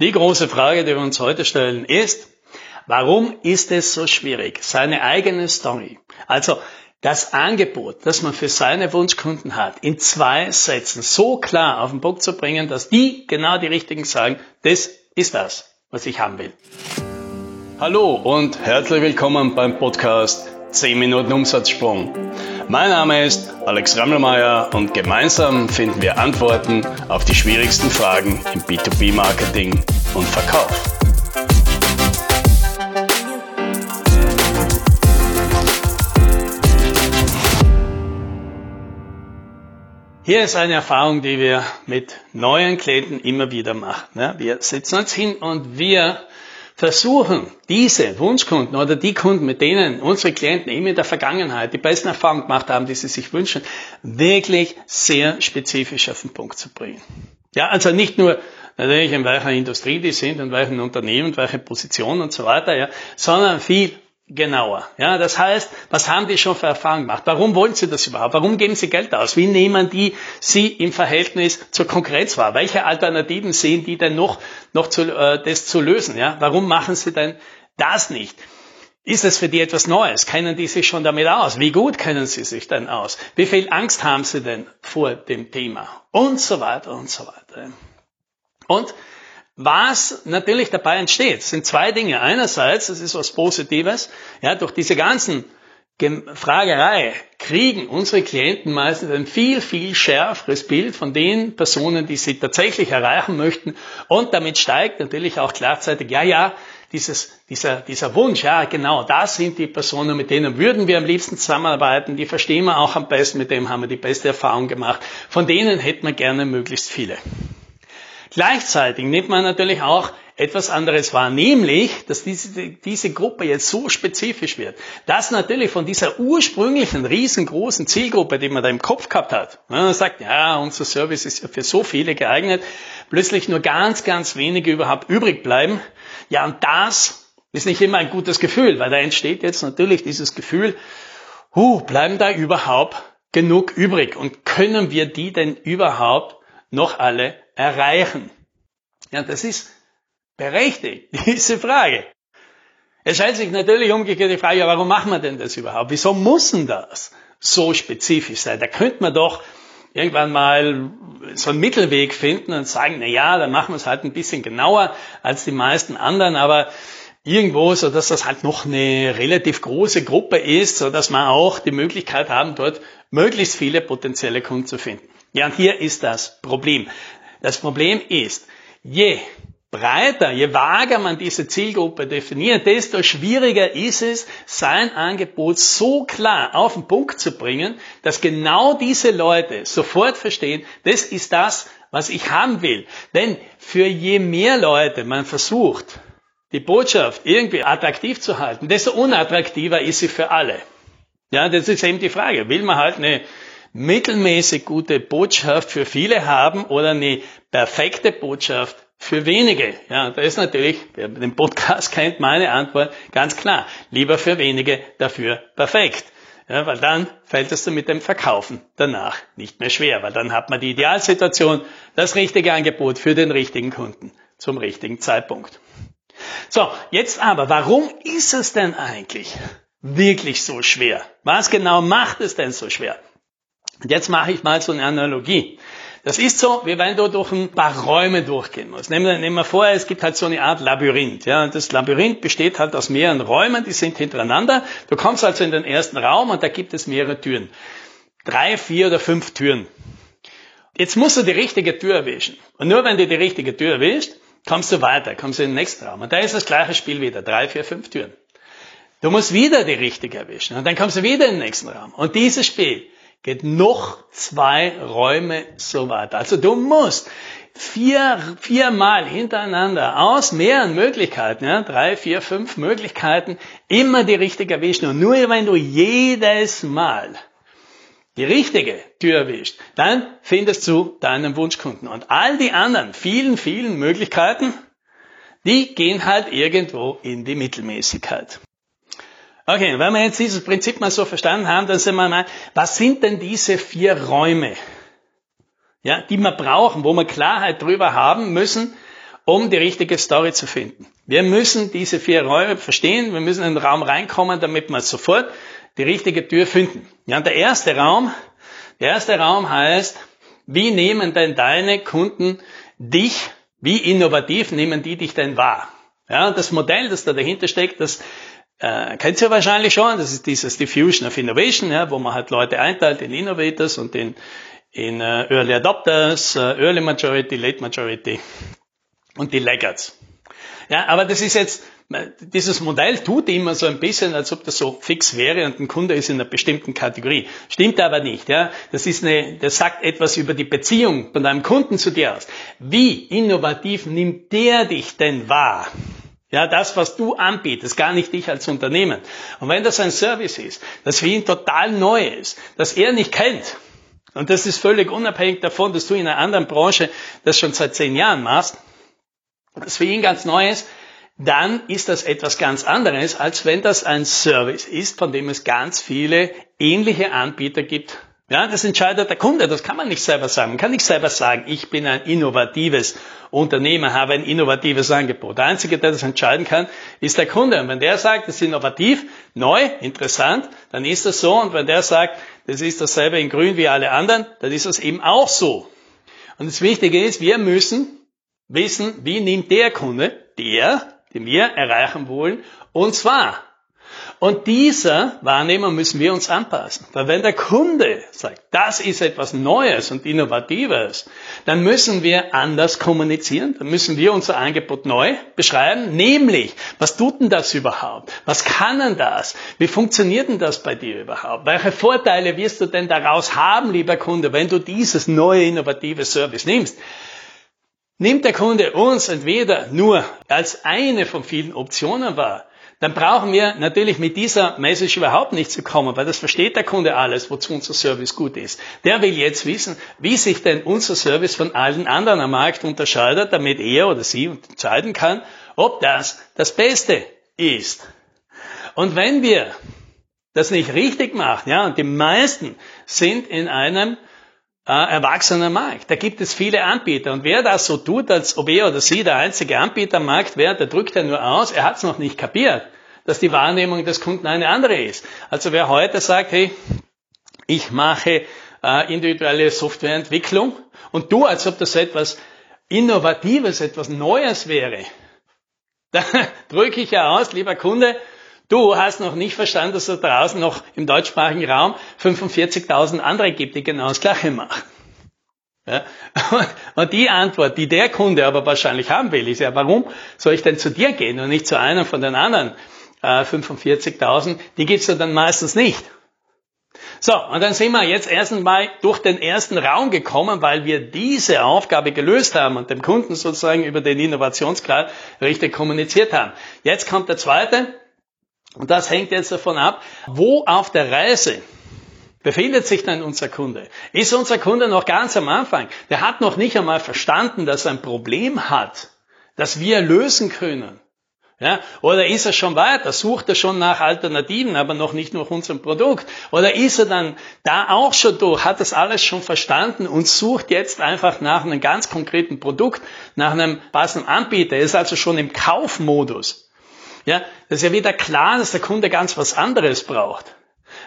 Die große Frage, die wir uns heute stellen, ist, warum ist es so schwierig, seine eigene Story, also das Angebot, das man für seine Wunschkunden hat, in zwei Sätzen so klar auf den Punkt zu bringen, dass die genau die richtigen sagen, das ist das, was ich haben will. Hallo und herzlich willkommen beim Podcast 10 Minuten Umsatzsprung. Mein Name ist Alex Rammelmeier und gemeinsam finden wir Antworten auf die schwierigsten Fragen im B2B-Marketing und Verkauf. Hier ist eine Erfahrung, die wir mit neuen Klienten immer wieder machen. Wir sitzen uns hin und wir versuchen, diese Wunschkunden oder die Kunden, mit denen unsere Klienten eben in der Vergangenheit die besten Erfahrungen gemacht haben, die sie sich wünschen, wirklich sehr spezifisch auf den Punkt zu bringen. Ja, also nicht nur natürlich in welcher Industrie die sind, in welchem Unternehmen, welche Position und so weiter, ja, sondern viel genauer. Ja, das heißt, was haben die schon für Erfahrungen gemacht? Warum wollen sie das überhaupt? Warum geben sie Geld aus? Wie nehmen die sie im Verhältnis zur Konkurrenz wahr? Welche Alternativen sehen die denn noch, noch zu, äh, das zu lösen? Ja, warum machen sie denn das nicht? Ist es für die etwas Neues? Kennen die sich schon damit aus? Wie gut kennen sie sich denn aus? Wie viel Angst haben sie denn vor dem Thema? Und so weiter und so weiter. Und was natürlich dabei entsteht, sind zwei Dinge. Einerseits, das ist was Positives, ja, durch diese ganzen Fragerei kriegen unsere Klienten meistens ein viel, viel schärferes Bild von den Personen, die sie tatsächlich erreichen möchten. Und damit steigt natürlich auch gleichzeitig, ja, ja, dieses, dieser, dieser Wunsch, ja, genau, das sind die Personen, mit denen würden wir am liebsten zusammenarbeiten, die verstehen wir auch am besten, mit dem haben wir die beste Erfahrung gemacht. Von denen hätten wir gerne möglichst viele. Gleichzeitig nimmt man natürlich auch etwas anderes wahr, nämlich, dass diese, diese Gruppe jetzt so spezifisch wird, dass natürlich von dieser ursprünglichen riesengroßen Zielgruppe, die man da im Kopf gehabt hat, man sagt, ja, unser Service ist für so viele geeignet, plötzlich nur ganz, ganz wenige überhaupt übrig bleiben. Ja, und das ist nicht immer ein gutes Gefühl, weil da entsteht jetzt natürlich dieses Gefühl, huh, bleiben da überhaupt genug übrig und können wir die denn überhaupt noch alle erreichen? Ja, das ist berechtigt, diese Frage. Es stellt sich natürlich umgekehrt die Frage, warum machen wir denn das überhaupt? Wieso muss denn das so spezifisch sein? Da könnte man doch irgendwann mal so einen Mittelweg finden und sagen, na ja, dann machen wir es halt ein bisschen genauer als die meisten anderen, aber irgendwo, so dass das halt noch eine relativ große Gruppe ist, so dass wir auch die Möglichkeit haben, dort möglichst viele potenzielle Kunden zu finden. Ja, und hier ist das Problem. Das Problem ist, je breiter, je vager man diese Zielgruppe definiert, desto schwieriger ist es, sein Angebot so klar auf den Punkt zu bringen, dass genau diese Leute sofort verstehen, das ist das, was ich haben will. Denn für je mehr Leute man versucht, die Botschaft irgendwie attraktiv zu halten, desto unattraktiver ist sie für alle. Ja, das ist eben die Frage. Will man halt eine mittelmäßig gute Botschaft für viele haben oder eine perfekte Botschaft für wenige. Ja, da ist natürlich, wer den Podcast kennt, meine Antwort ganz klar. Lieber für wenige, dafür perfekt. Ja, weil dann fällt es dann mit dem Verkaufen danach nicht mehr schwer, weil dann hat man die Idealsituation, das richtige Angebot für den richtigen Kunden zum richtigen Zeitpunkt. So, jetzt aber, warum ist es denn eigentlich wirklich so schwer? Was genau macht es denn so schwer? Und jetzt mache ich mal so eine Analogie. Das ist so, wie wenn du durch ein paar Räume durchgehen musst. Nehmen wir, vor, es gibt halt so eine Art Labyrinth. Ja, und das Labyrinth besteht halt aus mehreren Räumen, die sind hintereinander. Du kommst also in den ersten Raum und da gibt es mehrere Türen. Drei, vier oder fünf Türen. Jetzt musst du die richtige Tür erwischen. Und nur wenn du die richtige Tür erwischst, kommst du weiter, kommst du in den nächsten Raum. Und da ist das gleiche Spiel wieder. Drei, vier, fünf Türen. Du musst wieder die richtige erwischen. Und dann kommst du wieder in den nächsten Raum. Und dieses Spiel geht noch zwei Räume so weiter. Also du musst vier, viermal hintereinander aus mehreren Möglichkeiten, ja, drei, vier, fünf Möglichkeiten, immer die richtige erwischen. Und nur wenn du jedes Mal die richtige Tür erwischt, dann findest du deinen Wunschkunden. Und all die anderen vielen, vielen Möglichkeiten, die gehen halt irgendwo in die Mittelmäßigkeit. Okay, wenn wir jetzt dieses Prinzip mal so verstanden haben, dann sind wir mal, was sind denn diese vier Räume, ja, die wir brauchen, wo wir Klarheit drüber haben müssen, um die richtige Story zu finden. Wir müssen diese vier Räume verstehen, wir müssen in den Raum reinkommen, damit wir sofort die richtige Tür finden. Ja, und der erste Raum, der erste Raum heißt, wie nehmen denn deine Kunden dich, wie innovativ nehmen die dich denn wahr? Ja, das Modell, das da dahinter steckt, das äh, kennt ihr wahrscheinlich schon, das ist dieses Diffusion of Innovation, ja, wo man halt Leute einteilt in Innovators und in, in uh, Early Adopters, uh, Early Majority, Late Majority und die Laggards. Ja, aber das ist jetzt, dieses Modell tut immer so ein bisschen, als ob das so fix wäre und ein Kunde ist in einer bestimmten Kategorie. Stimmt aber nicht, ja. Das ist eine, das sagt etwas über die Beziehung von deinem Kunden zu dir aus. Wie innovativ nimmt der dich denn wahr? Ja, das, was du anbietest, gar nicht dich als Unternehmen. Und wenn das ein Service ist, das für ihn total neu ist, das er nicht kennt, und das ist völlig unabhängig davon, dass du in einer anderen Branche das schon seit zehn Jahren machst, das für ihn ganz neu ist, dann ist das etwas ganz anderes, als wenn das ein Service ist, von dem es ganz viele ähnliche Anbieter gibt. Ja, das entscheidet der Kunde, das kann man nicht selber sagen. Man kann nicht selber sagen, ich bin ein innovatives Unternehmer, habe ein innovatives Angebot. Der Einzige, der das entscheiden kann, ist der Kunde. Und wenn der sagt, das ist innovativ, neu, interessant, dann ist das so. Und wenn der sagt, das ist dasselbe in grün wie alle anderen, dann ist das eben auch so. Und das Wichtige ist, wir müssen wissen, wie nimmt der Kunde, der, den wir erreichen wollen, und zwar. Und dieser Wahrnehmung müssen wir uns anpassen. Weil wenn der Kunde sagt, das ist etwas Neues und Innovatives, dann müssen wir anders kommunizieren, dann müssen wir unser Angebot neu beschreiben, nämlich, was tut denn das überhaupt? Was kann denn das? Wie funktioniert denn das bei dir überhaupt? Welche Vorteile wirst du denn daraus haben, lieber Kunde, wenn du dieses neue innovative Service nimmst? Nimmt der Kunde uns entweder nur als eine von vielen Optionen wahr, dann brauchen wir natürlich mit dieser Message überhaupt nicht zu kommen, weil das versteht der Kunde alles, wozu unser Service gut ist. Der will jetzt wissen, wie sich denn unser Service von allen anderen am Markt unterscheidet, damit er oder sie entscheiden kann, ob das das Beste ist. Und wenn wir das nicht richtig machen, ja, und die meisten sind in einem äh, erwachsener Markt. Da gibt es viele Anbieter. Und wer das so tut, als ob er oder sie der einzige Anbieter am Markt wäre, der drückt ja nur aus, er hat es noch nicht kapiert, dass die Wahrnehmung des Kunden eine andere ist. Also wer heute sagt, hey, ich mache äh, individuelle Softwareentwicklung und du, als ob das etwas Innovatives, etwas Neues wäre, da drücke ich ja aus, lieber Kunde, Du hast noch nicht verstanden, dass es draußen noch im deutschsprachigen Raum 45.000 andere gibt, die genau das Gleiche machen. Ja? Und die Antwort, die der Kunde aber wahrscheinlich haben will, ist ja, warum soll ich denn zu dir gehen und nicht zu einem von den anderen äh, 45.000? Die gibt's ja dann meistens nicht. So, und dann sind wir jetzt erst einmal durch den ersten Raum gekommen, weil wir diese Aufgabe gelöst haben und dem Kunden sozusagen über den Innovationsgrad richtig kommuniziert haben. Jetzt kommt der zweite. Und das hängt jetzt davon ab, wo auf der Reise befindet sich denn unser Kunde? Ist unser Kunde noch ganz am Anfang? Der hat noch nicht einmal verstanden, dass er ein Problem hat, das wir lösen können. Ja, oder ist er schon weiter? Sucht er schon nach Alternativen, aber noch nicht nach unserem Produkt? Oder ist er dann da auch schon durch, hat das alles schon verstanden und sucht jetzt einfach nach einem ganz konkreten Produkt, nach einem passenden Anbieter? Er ist also schon im Kaufmodus. Ja, das ist ja wieder klar, dass der Kunde ganz was anderes braucht.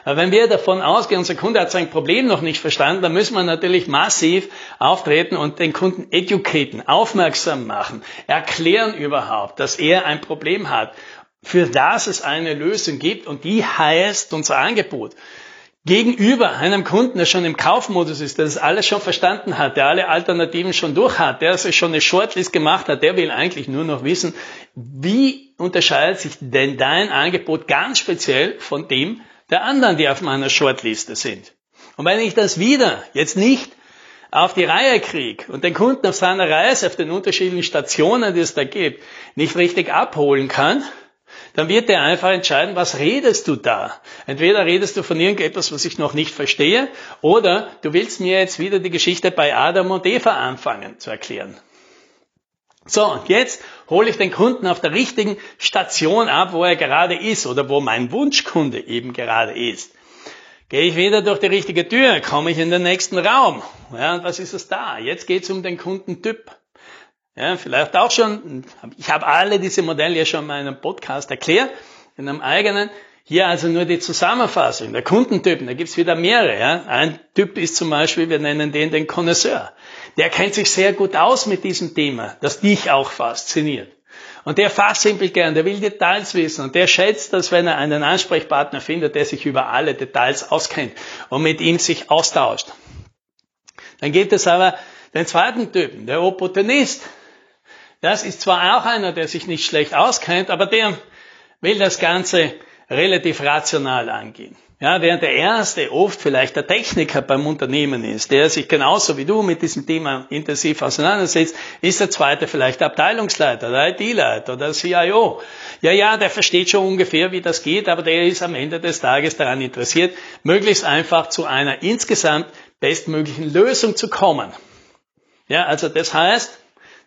Aber wenn wir davon ausgehen, unser Kunde hat sein Problem noch nicht verstanden, dann müssen wir natürlich massiv auftreten und den Kunden educaten, aufmerksam machen, erklären überhaupt, dass er ein Problem hat, für das es eine Lösung gibt und die heißt unser Angebot gegenüber einem Kunden, der schon im Kaufmodus ist, der das alles schon verstanden hat, der alle Alternativen schon durch hat, der sich schon eine Shortlist gemacht hat, der will eigentlich nur noch wissen, wie unterscheidet sich denn dein Angebot ganz speziell von dem der anderen, die auf meiner Shortliste sind. Und wenn ich das wieder jetzt nicht auf die Reihe kriege und den Kunden auf seiner Reise auf den unterschiedlichen Stationen, die es da gibt, nicht richtig abholen kann, dann wird er einfach entscheiden, was redest du da? Entweder redest du von irgendetwas, was ich noch nicht verstehe, oder du willst mir jetzt wieder die Geschichte bei Adam und Eva anfangen zu erklären. So, und jetzt hole ich den Kunden auf der richtigen Station ab, wo er gerade ist oder wo mein Wunschkunde eben gerade ist. Gehe ich wieder durch die richtige Tür, komme ich in den nächsten Raum. Ja, und was ist es da? Jetzt geht es um den Kundentyp. Ja, vielleicht auch schon, ich habe alle diese Modelle ja schon in meinem Podcast erklärt, in einem eigenen. Hier also nur die Zusammenfassung der Kundentypen, da gibt's wieder mehrere. Ja. Ein Typ ist zum Beispiel, wir nennen den den Connoisseur. Der kennt sich sehr gut aus mit diesem Thema, das dich auch fasziniert. Und der fachsimpelt gern, der will Details wissen und der schätzt das, wenn er einen Ansprechpartner findet, der sich über alle Details auskennt und mit ihm sich austauscht. Dann gibt es aber den zweiten Typen, der Opportunist. Das ist zwar auch einer, der sich nicht schlecht auskennt, aber der will das Ganze relativ rational angehen. Ja, während der erste oft vielleicht der Techniker beim Unternehmen ist, der sich genauso wie du mit diesem Thema intensiv auseinandersetzt, ist der zweite vielleicht der Abteilungsleiter, der IT-Leiter oder der CIO. Ja, ja, der versteht schon ungefähr, wie das geht, aber der ist am Ende des Tages daran interessiert, möglichst einfach zu einer insgesamt bestmöglichen Lösung zu kommen. Ja, also das heißt,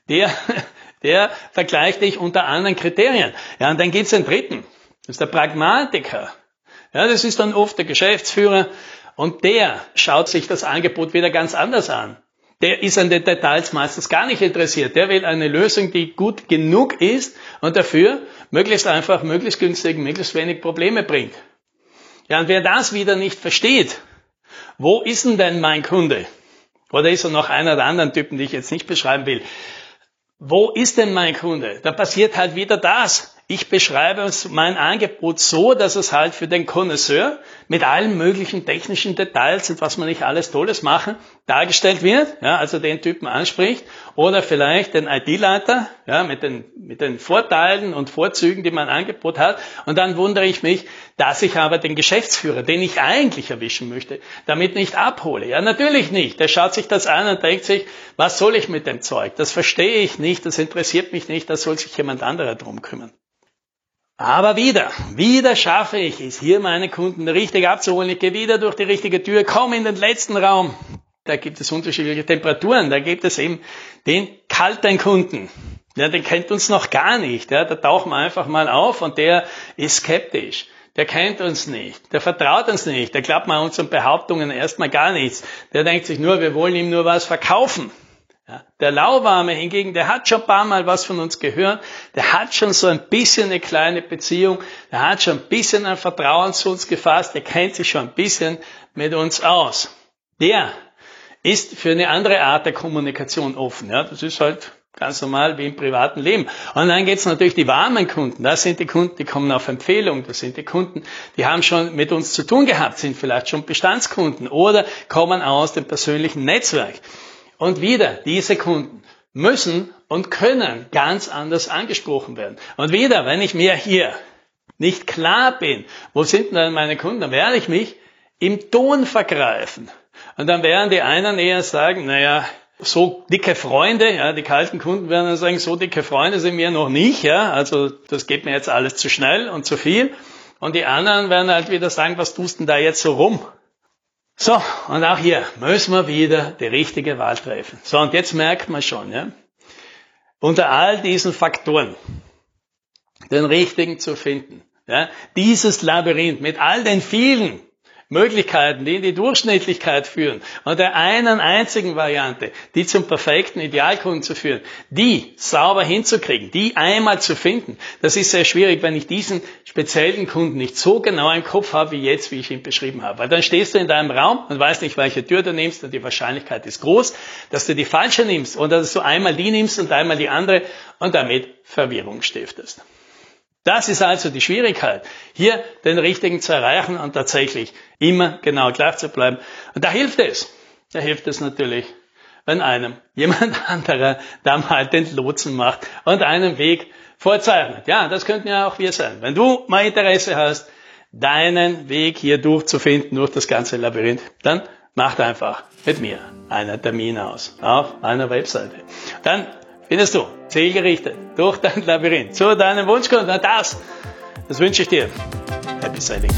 der, der vergleicht dich unter anderen Kriterien. Ja, und dann gibt's den dritten. Das ist der Pragmatiker. Ja, das ist dann oft der Geschäftsführer und der schaut sich das Angebot wieder ganz anders an. Der ist an den Details meistens gar nicht interessiert. Der will eine Lösung, die gut genug ist und dafür möglichst einfach, möglichst günstig, möglichst wenig Probleme bringt. Ja, und wer das wieder nicht versteht, wo ist denn denn mein Kunde? Oder ist er noch einer der anderen Typen, die ich jetzt nicht beschreiben will? Wo ist denn mein Kunde? Da passiert halt wieder das. Ich beschreibe mein Angebot so, dass es halt für den Connoisseur mit allen möglichen technischen Details und was man nicht alles Tolles machen, dargestellt wird, ja, also den Typen anspricht, oder vielleicht den IT-Leiter, ja, mit den, mit den Vorteilen und Vorzügen, die mein Angebot hat, und dann wundere ich mich, dass ich aber den Geschäftsführer, den ich eigentlich erwischen möchte, damit nicht abhole. Ja, natürlich nicht. Der schaut sich das an und denkt sich, was soll ich mit dem Zeug? Das verstehe ich nicht, das interessiert mich nicht, da soll sich jemand anderer drum kümmern. Aber wieder, wieder schaffe ich es, hier meine Kunden richtig abzuholen. Ich gehe wieder durch die richtige Tür, komme in den letzten Raum. Da gibt es unterschiedliche Temperaturen. Da gibt es eben den kalten Kunden. Ja, den kennt uns noch gar nicht. Ja, da tauchen wir einfach mal auf und der ist skeptisch. Der kennt uns nicht. Der vertraut uns nicht. Der glaubt mal unseren Behauptungen erstmal gar nichts. Der denkt sich nur, wir wollen ihm nur was verkaufen. Ja, der Lauwarme hingegen, der hat schon ein paar Mal was von uns gehört, der hat schon so ein bisschen eine kleine Beziehung, der hat schon ein bisschen ein Vertrauen zu uns gefasst, der kennt sich schon ein bisschen mit uns aus. Der ist für eine andere Art der Kommunikation offen. Ja, das ist halt ganz normal wie im privaten Leben. Und dann geht's natürlich die warmen Kunden. Das sind die Kunden, die kommen auf Empfehlung. Das sind die Kunden, die haben schon mit uns zu tun gehabt, sind vielleicht schon Bestandskunden oder kommen aus dem persönlichen Netzwerk. Und wieder, diese Kunden müssen und können ganz anders angesprochen werden. Und wieder, wenn ich mir hier nicht klar bin, wo sind denn meine Kunden, dann werde ich mich im Ton vergreifen. Und dann werden die einen eher sagen, naja, so dicke Freunde, ja, die kalten Kunden werden dann sagen, so dicke Freunde sind wir noch nicht, ja, also das geht mir jetzt alles zu schnell und zu viel. Und die anderen werden halt wieder sagen, was tust denn da jetzt so rum? So, und auch hier müssen wir wieder die richtige Wahl treffen. So, und jetzt merkt man schon, ja, unter all diesen Faktoren den richtigen zu finden. Ja, dieses Labyrinth mit all den vielen Möglichkeiten, die in die Durchschnittlichkeit führen und der einen einzigen Variante, die zum perfekten Idealkunden zu führen, die sauber hinzukriegen, die einmal zu finden, das ist sehr schwierig, wenn ich diesen speziellen Kunden nicht so genau im Kopf habe, wie jetzt, wie ich ihn beschrieben habe. Weil dann stehst du in deinem Raum und weißt nicht, welche Tür du nimmst und die Wahrscheinlichkeit ist groß, dass du die falsche nimmst oder dass du einmal die nimmst und einmal die andere und damit Verwirrung stiftest. Das ist also die Schwierigkeit, hier den richtigen zu erreichen und tatsächlich immer genau gleich zu bleiben. Und da hilft es. Da hilft es natürlich, wenn einem jemand anderer da mal den Lotsen macht und einen Weg vorzeichnet. Ja, das könnten ja auch wir sein. Wenn du mal Interesse hast, deinen Weg hier durchzufinden durch das ganze Labyrinth, dann macht einfach mit mir einen Termin aus auf meiner Webseite. Dann findest du zielgerichtet durch dein Labyrinth zu deinem Wunschkunden. Das, das wünsche ich dir. Happy Sailing.